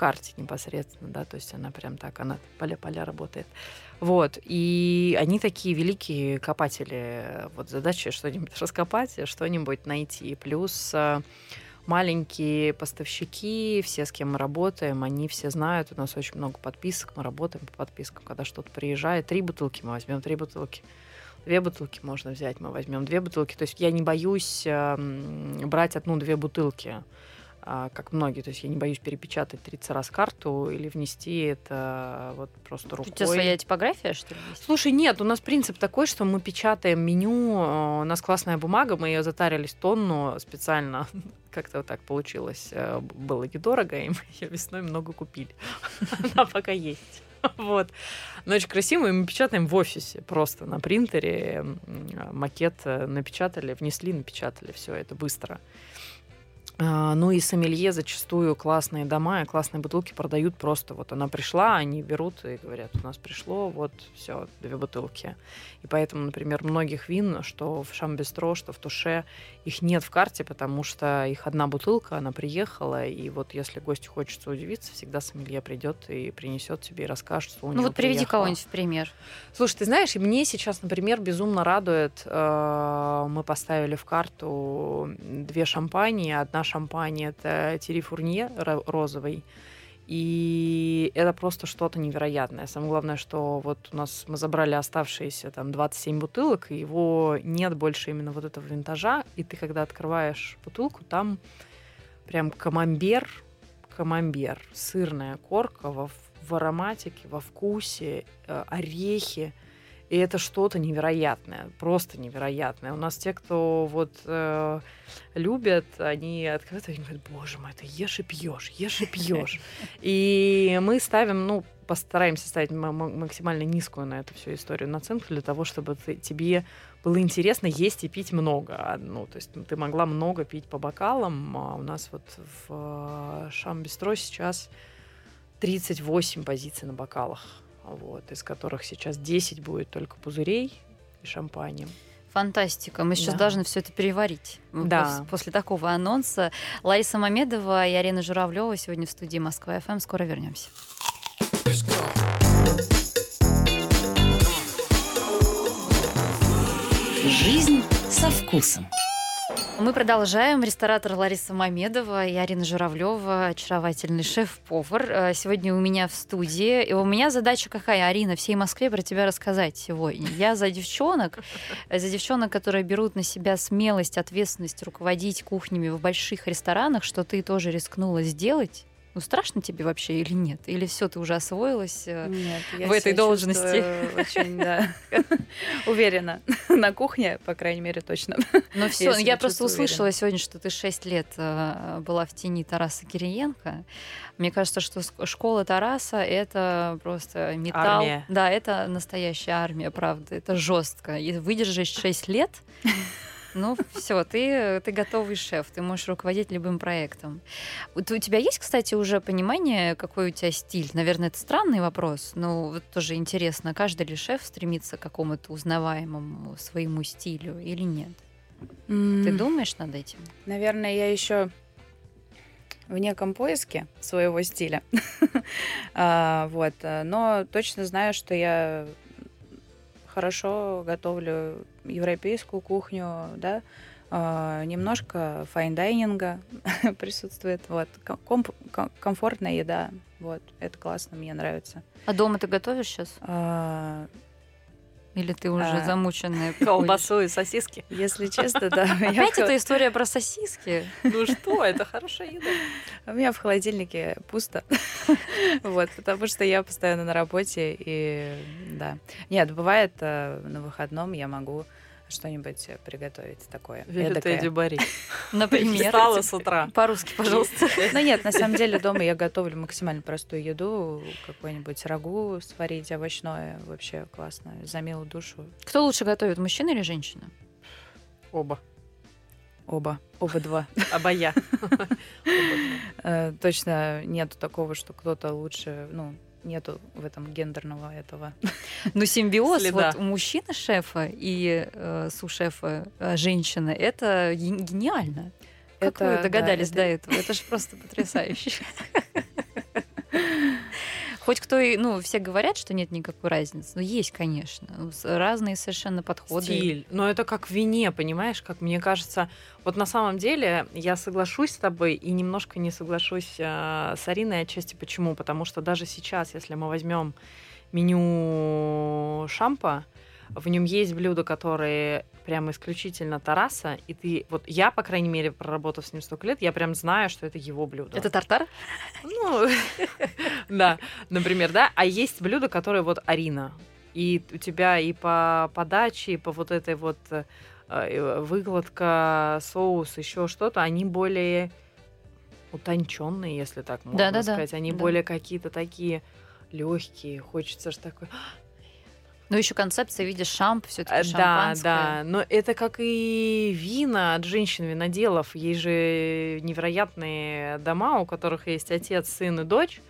карте непосредственно, да, то есть она прям так, она поля-поля работает. Вот, и они такие великие копатели. Вот задача что-нибудь раскопать, что-нибудь найти. Плюс э, маленькие поставщики, все, с кем мы работаем, они все знают, у нас очень много подписок, мы работаем по подпискам, когда что-то приезжает, три бутылки мы возьмем, три бутылки. Две бутылки можно взять, мы возьмем две бутылки. То есть я не боюсь э, брать одну-две бутылки. А, как многие. То есть я не боюсь перепечатать 30 раз карту или внести это вот просто рукой. У тебя своя типография, что ли? Есть? Слушай, нет, у нас принцип такой, что мы печатаем меню, у нас классная бумага, мы ее затарились тонну специально. Как-то вот так получилось. Э, было недорого, и мы ее весной много купили. Она пока есть. Вот. Но очень красиво, и мы печатаем в офисе просто на принтере. Макет э, напечатали, внесли, напечатали. Все это быстро. А, ну и сомелье зачастую классные дома и классные бутылки продают просто. Вот она пришла, они берут и говорят, у нас пришло, вот все, две бутылки. И поэтому, например, многих вин, что в Шамбестро, что в Туше, их нет в карте, потому что их одна бутылка, она приехала, и вот если гостю хочется удивиться, всегда сомелье придет и принесет тебе и расскажет, что у ну, него Ну вот приведи кого-нибудь в пример. Слушай, ты знаешь, мне сейчас, например, безумно радует, э, мы поставили в карту две шампани, одна шампань это Тири Фурнье розовый. И это просто что-то невероятное. Самое главное, что вот у нас мы забрали оставшиеся там 27 бутылок, и его нет больше именно вот этого винтажа. И ты, когда открываешь бутылку, там прям камамбер, камамбер, сырная корка во, в ароматике, во вкусе, э, орехи. И это что-то невероятное, просто невероятное. У нас те, кто вот э, любят, они открывают и говорят, боже мой, ты ешь и пьешь, ешь и пьешь. И мы ставим, ну, постараемся ставить максимально низкую на эту всю историю наценку для того, чтобы ты, тебе было интересно есть и пить много. А, ну, то есть ты могла много пить по бокалам. А у нас вот в э, Шамбистро сейчас 38 позиций на бокалах вот, из которых сейчас 10 будет только пузырей и шампанем. Фантастика. Мы сейчас да. должны все это переварить. Да. После, после такого анонса. Лариса Мамедова и Арина Журавлева сегодня в студии Москва ФМ. Скоро вернемся. Жизнь со вкусом. Мы продолжаем. Ресторатор Лариса Мамедова и Арина Журавлева, очаровательный шеф-повар. Э, сегодня у меня в студии. И у меня задача какая, Арина, всей Москве про тебя рассказать сегодня. Я за девчонок, за девчонок, которые берут на себя смелость, ответственность руководить кухнями в больших ресторанах, что ты тоже рискнула сделать. Ну, страшно тебе вообще или нет? Или все, ты уже освоилась э, нет, в этой должности? Очень, да, уверена. На кухне, по крайней мере, точно. Ну все, я просто услышала сегодня, что ты 6 лет э, была в тени Тараса Кириенко. Мне кажется, что школа Тараса — это просто металл. Армия. Да, это настоящая армия, правда. Это жестко. И выдержать 6 лет ну, все, ты, ты готовый шеф, ты можешь руководить любым проектом. Вот у тебя есть, кстати, уже понимание, какой у тебя стиль? Наверное, это странный вопрос, но вот тоже интересно, каждый ли шеф стремится к какому-то узнаваемому своему стилю или нет? Mm. Ты думаешь над этим? Наверное, я еще в неком поиске своего стиля. а, вот, но точно знаю, что я хорошо готовлю европейскую кухню, да, Uh, немножко fine dining а присутствует. Вот. Ком- комфортная еда. Вот. Это классно, мне нравится. А дома ты готовишь сейчас? А, Или ты уже а, замученная? Колбасу и сосиски. Если честно, да. Опять эта история про сосиски? Ну что, это хорошая еда. У меня в холодильнике пусто. Вот, потому что я постоянно на работе, и да. Нет, бывает э, на выходном я могу что-нибудь приготовить такое. Барри. Например. Встала с утра. По-русски, пожалуйста. Ну нет, на самом деле дома я готовлю максимально простую еду, какой-нибудь рагу сварить овощное, вообще классно, за милую душу. Кто лучше готовит, мужчина или женщина? Оба. Оба. Оба два. Обая. Э, точно нету такого, что кто-то лучше, ну, нету в этом гендерного этого. Но симбиоз Следа. вот у мужчины шефа и э, сушефа э, женщины это гениально. Как это, вы догадались да, это... до этого? Это же просто потрясающе. Хоть кто и, ну, все говорят, что нет никакой разницы, но есть, конечно. Разные совершенно подходы. Стиль. Но это как в вине, понимаешь? Как мне кажется, вот на самом деле я соглашусь с тобой и немножко не соглашусь э, с Ариной отчасти. Почему? Потому что даже сейчас, если мы возьмем меню шампа, в нем есть блюда, которые прям исключительно Тараса, и ты, вот я, по крайней мере, проработав с ним столько лет, я прям знаю, что это его блюдо. Это тартар? Ну, да, например, да. А есть блюда, которые вот Арина. И у тебя и по подаче, и по вот этой вот э, выкладка, соус, еще что-то, они более утонченные, если так можно да, сказать. Они да. более какие-то такие легкие. Хочется же такой, ну, еще концепция в виде шамп, все-таки э, Да, да. Но это как и вина от женщин-виноделов. Есть же невероятные дома, у которых есть отец, сын и дочь.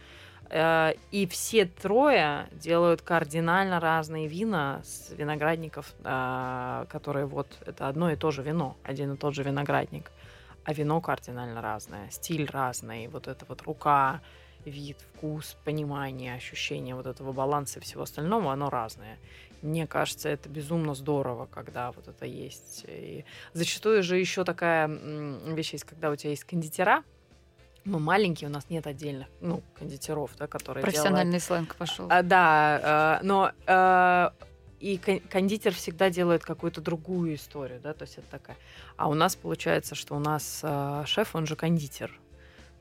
Э, и все трое делают кардинально разные вина с виноградников, э, которые вот это одно и то же вино, один и тот же виноградник. А вино кардинально разное, стиль разный, вот эта вот рука, вид, вкус, понимание, ощущение вот этого баланса и всего остального, оно разное. Мне кажется, это безумно здорово, когда вот это есть. И зачастую же еще такая вещь есть, когда у тебя есть кондитера, мы маленькие, у нас нет отдельных, ну, кондитеров, да, которые Профессиональный делают... сленг пошел. А, да, а, но а, и кондитер всегда делает какую-то другую историю, да, то есть это такая. А у нас получается, что у нас а, шеф, он же кондитер,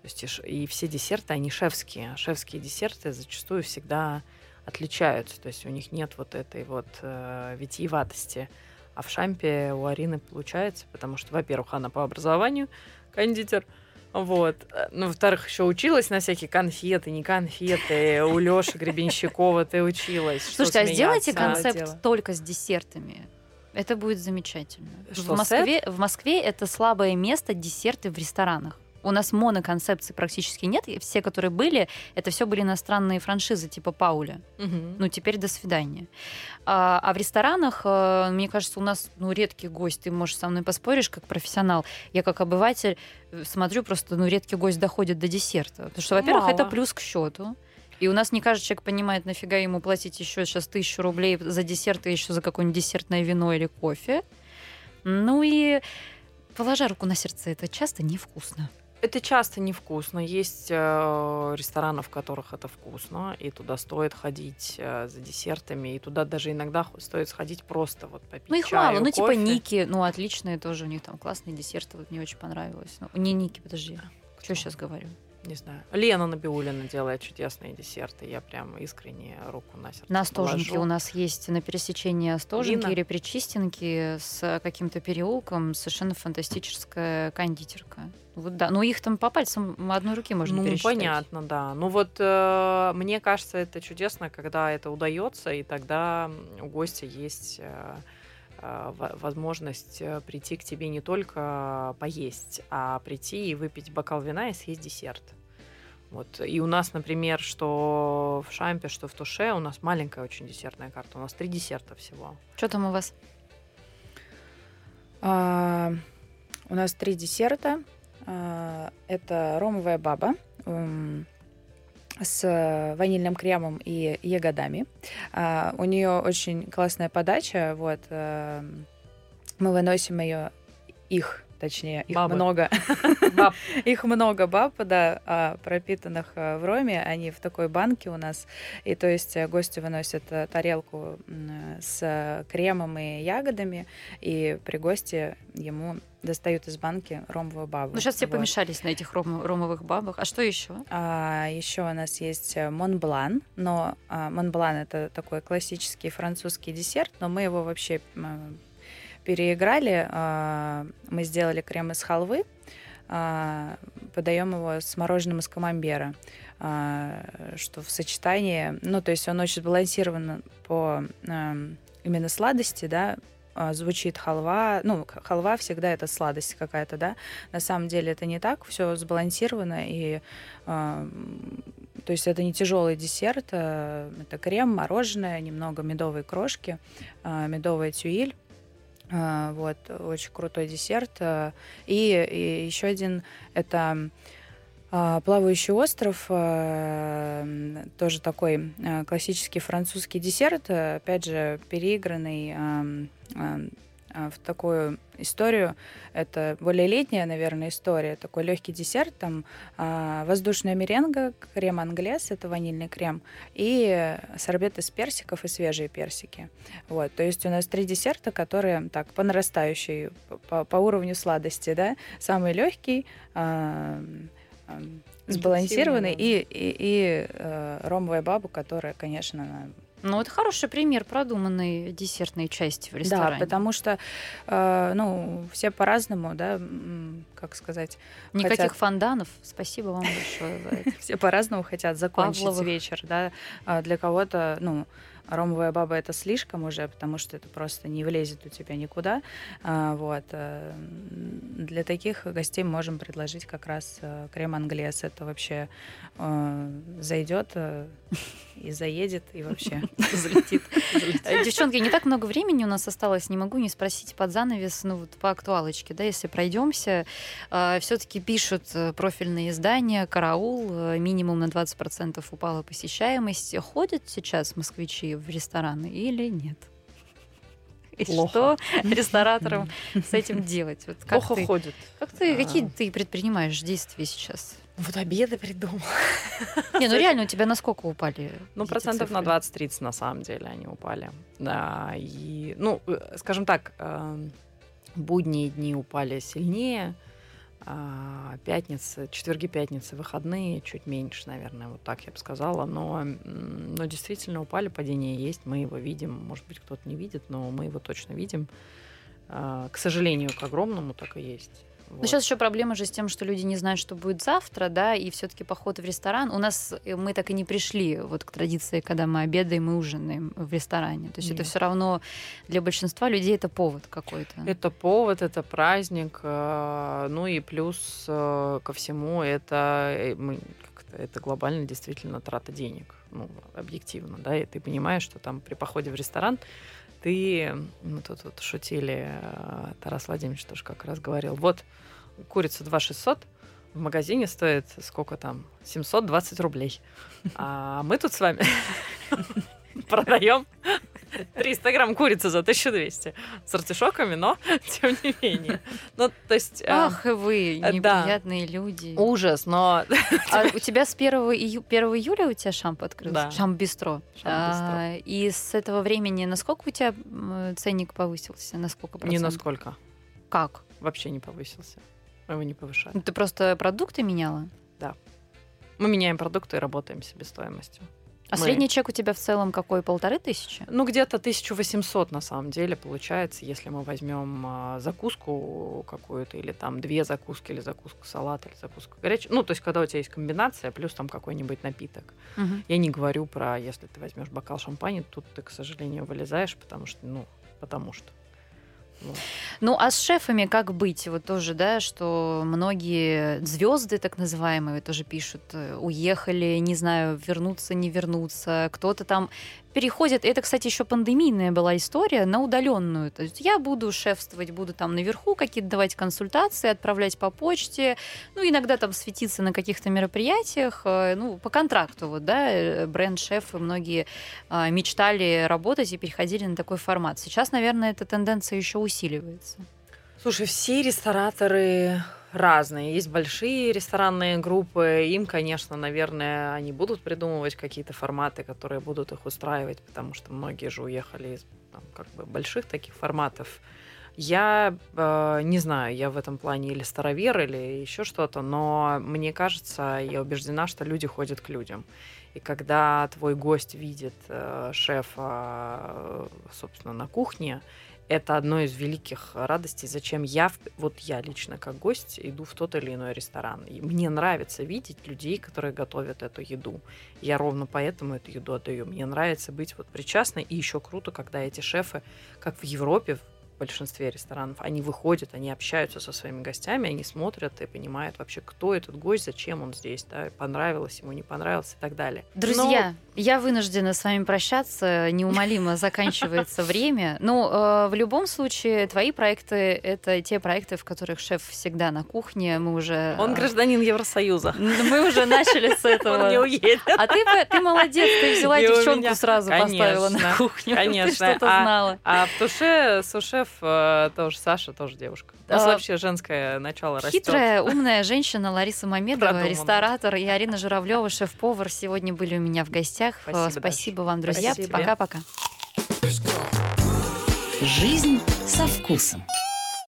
есть и, все десерты, они шефские. Шефские десерты зачастую всегда отличаются. То есть у них нет вот этой вот э, витиеватости. А в шампе у Арины получается, потому что, во-первых, она по образованию кондитер, вот. Ну, во-вторых, еще училась на всякие конфеты, не конфеты. У Лёши Гребенщикова ты училась. Слушайте, а сделайте концепт только с десертами. Это будет замечательно. Что, в, Москве, в Москве это слабое место десерты в ресторанах. У нас моноконцепции практически нет. И все, которые были, это все были иностранные франшизы типа Пауля. Угу. Ну, теперь до свидания. А, а в ресторанах, э, мне кажется, у нас ну, редкий гость. Ты, можешь со мной поспоришь, как профессионал. Я как обыватель э, смотрю, просто ну, редкий гость доходит до десерта. Потому что, во-первых, это плюс к счету. И у нас не каждый человек понимает, нафига ему платить еще сейчас тысячу рублей за десерт и еще за какое-нибудь десертное вино или кофе. Ну и положа руку на сердце, это часто невкусно. Это часто невкусно. Есть э, рестораны, в которых это вкусно, и туда стоит ходить э, за десертами, и туда даже иногда стоит сходить просто вот попить Ну их чаю, мало, ну типа Ники, ну отличные тоже, у них там классные десерты, вот мне очень понравилось. Ну, не Ники, подожди, что сейчас говорю? Не знаю. Лена Набиулина делает чудесные десерты. Я прям искренне руку на сердце На Остоженке у нас есть на пересечении Остоженки Лина. или Причистенки с каким-то переулком совершенно фантастическая кондитерка. Вот да, ну их там по пальцам одной руки можно ну, пересчитать. понятно, да. Ну вот э, мне кажется, это чудесно, когда это удается, и тогда у гостя есть э возможность э, прийти к тебе не только поесть, а прийти и выпить бокал вина и съесть десерт. Вот. И у нас, например, что в Шампе, что в Туше, у нас маленькая очень десертная карта. У нас три десерта всего. Что там у вас? А, у нас три десерта. А, это ромовая баба с ванильным кремом и ягодами. А, у нее очень классная подача. Вот. А, мы выносим ее, их точнее, их Бабы. много. Баб. Их много баб, да, а, пропитанных а, в роме. Они в такой банке у нас. И то есть э, гости выносят э, тарелку с кремом и ягодами, и при гости ему достают из банки ромовую бабу. Ну, сейчас все Вот. помешались на этих ром- ромовых бабах. А что еще? А, еще у нас есть э, Монблан, но а, Монблан это такой классический французский десерт, но мы его вообще переиграли. А, мы сделали крем из халвы, а, подаем его с мороженым из камамбера, а, что в сочетании, ну то есть он очень сбалансирован по именно сладости, да, звучит халва, ну, халва всегда это сладость какая-то, да, на самом деле это не так, все сбалансировано, и м, то есть это не тяжелый десерт, это крем, мороженое, немного медовой крошки, а, медовая тюиль, вот, очень крутой десерт. а, И, еще один это а, плавающий остров, а, тоже такой а, классический французский десерт, а, опять же, переигранный а, в такую историю. Это более летняя, наверное, история. Такой легкий десерт, там а, воздушная меренга, крем англес, это ванильный крем, и сорбет из персиков и свежие персики. Вот, то есть у нас три десерта, которые так по нарастающей, по, по уровню сладости, да, самый легкий, а, а, сбалансированный и, и, и э, ромовая баба, которая, конечно, Ну, это хороший пример продуманной десертной части в Да, ресторане. потому что, э, ну, все по-разному, да, как сказать, Никаких хотят- фонданов. Спасибо вам большое за это. все по-разному хотят закончить вечер, да. А для кого-то, ну, ромовая баба это слишком уже, потому что это просто не влезет у тебя никуда. А, вот. э, Для таких гостей можем предложить как раз э, крем англес. Это вообще э, зайдет и заедет, и вообще Залетит. Девчонки, не так много времени у нас осталось, не могу не спросить под занавес, ну вот по актуалочке, да, если пройдемся, все-таки пишут профильные издания, караул, минимум на 20% упала посещаемость. Ходят сейчас москвичи в рестораны или нет? И Плохо. что рестораторам с этим делать? Вот как Плохо ты, ходит. как ты, какие А. ты предпринимаешь действия сейчас? Вот обеды придумал. Не, ну реально у тебя насколько упали? Ну, процентов на цифры? 20-30 на самом деле они упали. Да, и, ну, э, скажем так, эм, будние дни упали сильнее, а пятницы, четверги, пятницы, выходные чуть меньше, наверное, вот так я бы сказала. Но, но действительно упали, падение есть, мы его видим. Может быть, кто-то не видит, но мы его точно видим. А, К сожалению, к огромному так и есть. Но Вот. сейчас еще проблема же с тем, что люди не знают, что будет завтра, да, и все-таки поход в ресторан. У нас э, мы так и не пришли вот к традиции, когда мы обедаем и ужинаем в ресторане. То есть это Нет. все равно для большинства людей это повод какой-то. Это повод, это праздник, э, ну и плюс э, ко всему это мы это глобально действительно трата денег, ну объективно, да, и ты понимаешь, что там при походе в ресторан ты, мы тут вот шутили, э, Тарас Владимирович тоже как раз говорил, вот курица 2 600 в магазине стоит сколько там? 720 рублей. А мы тут с вами продаем 300 грамм курицы за 1200 с артишоками, но тем не менее. Ну, то есть... э, Ах, и вы, э, да. неприятные люди. Ужас, но... А у тебя с 1, ию... 1 июля у тебя шамп открылся? Да. Шамп-бистро. Шамп-бистро. А, и с этого времени насколько у тебя ценник повысился? На сколько Не процентов? насколько. Как? Вообще не повысился. Мы его не повышаем. Ну, Ты просто продукты меняла? Мы меняем продукты и работаем себестоимостью. А Мы- средний чек у тебя в целом какой? Полторы тысячи? Ну, где-то 1800 на самом деле получается, если мы возьмем а, закуску какую-то, или там две закуски, или закуску салат, или закуску горячую. Ну, то есть, когда у тебя есть комбинация, плюс там какой-нибудь напиток. Мгм. Я не говорю про, если ты возьмешь бокал шампани, тут ты, к сожалению, вылезаешь, потому что, ну, потому что. Ну, а с шефами как быть? Вот тоже, да, что многие звезды, так называемые, тоже пишут, э, уехали, не знаю, вернуться, не вернуться. Кто-то там переходит. Это, кстати, еще пандемийная была история на удаленную. То есть я буду шефствовать, буду там наверху какие-то давать консультации, отправлять по почте, ну, иногда там светиться на каких-то мероприятиях, э, ну, по контракту, вот, да, э, бренд-шефы многие а, мечтали работать и переходили на такой формат. Сейчас, наверное, эта тенденция еще усиливается. Слушай, все рестораторы разные. Есть большие ресторанные группы. Им, конечно, наверное, они будут придумывать какие-то форматы, которые будут их устраивать, потому что многие же уехали из там, как бы больших таких форматов. Я э, не знаю, я в этом плане или старовер, или еще что-то, но мне кажется, я убеждена, что люди ходят к людям. И когда твой гость видит э, шефа, собственно, на кухне, это одно из великих радостей, зачем я, вот я лично как гость, иду в тот или иной ресторан. И мне нравится видеть людей, которые готовят эту еду. Я ровно поэтому эту еду отдаю. Мне нравится быть вот причастной. И еще круто, когда эти шефы, как в Европе, большинстве ресторанов, они выходят, они общаются со своими гостями, они смотрят и понимают вообще, кто этот гость, зачем он здесь, да, понравилось ему, не понравилось и так далее. Друзья, Но... я вынуждена с вами прощаться, неумолимо заканчивается время. Но э, в любом случае твои проекты — это те проекты, в которых шеф всегда на кухне, мы уже... Он гражданин Евросоюза. Мы уже начали с этого. Он не уедет. А ты, ты молодец, ты взяла девчонку сразу поставила на кухню. Конечно. Ты что-то знала. А в туше сушеф э, тоже Саша, тоже девушка. У нас а, вообще женское начало растет. Хитрая, умная женщина Лариса Мамедова, ресторатор, и Арина Журавлева, шеф-повар, сегодня были у меня в гостях. Спасибо, Спасибо вам, друзья. Пока-пока. Жизнь со вкусом.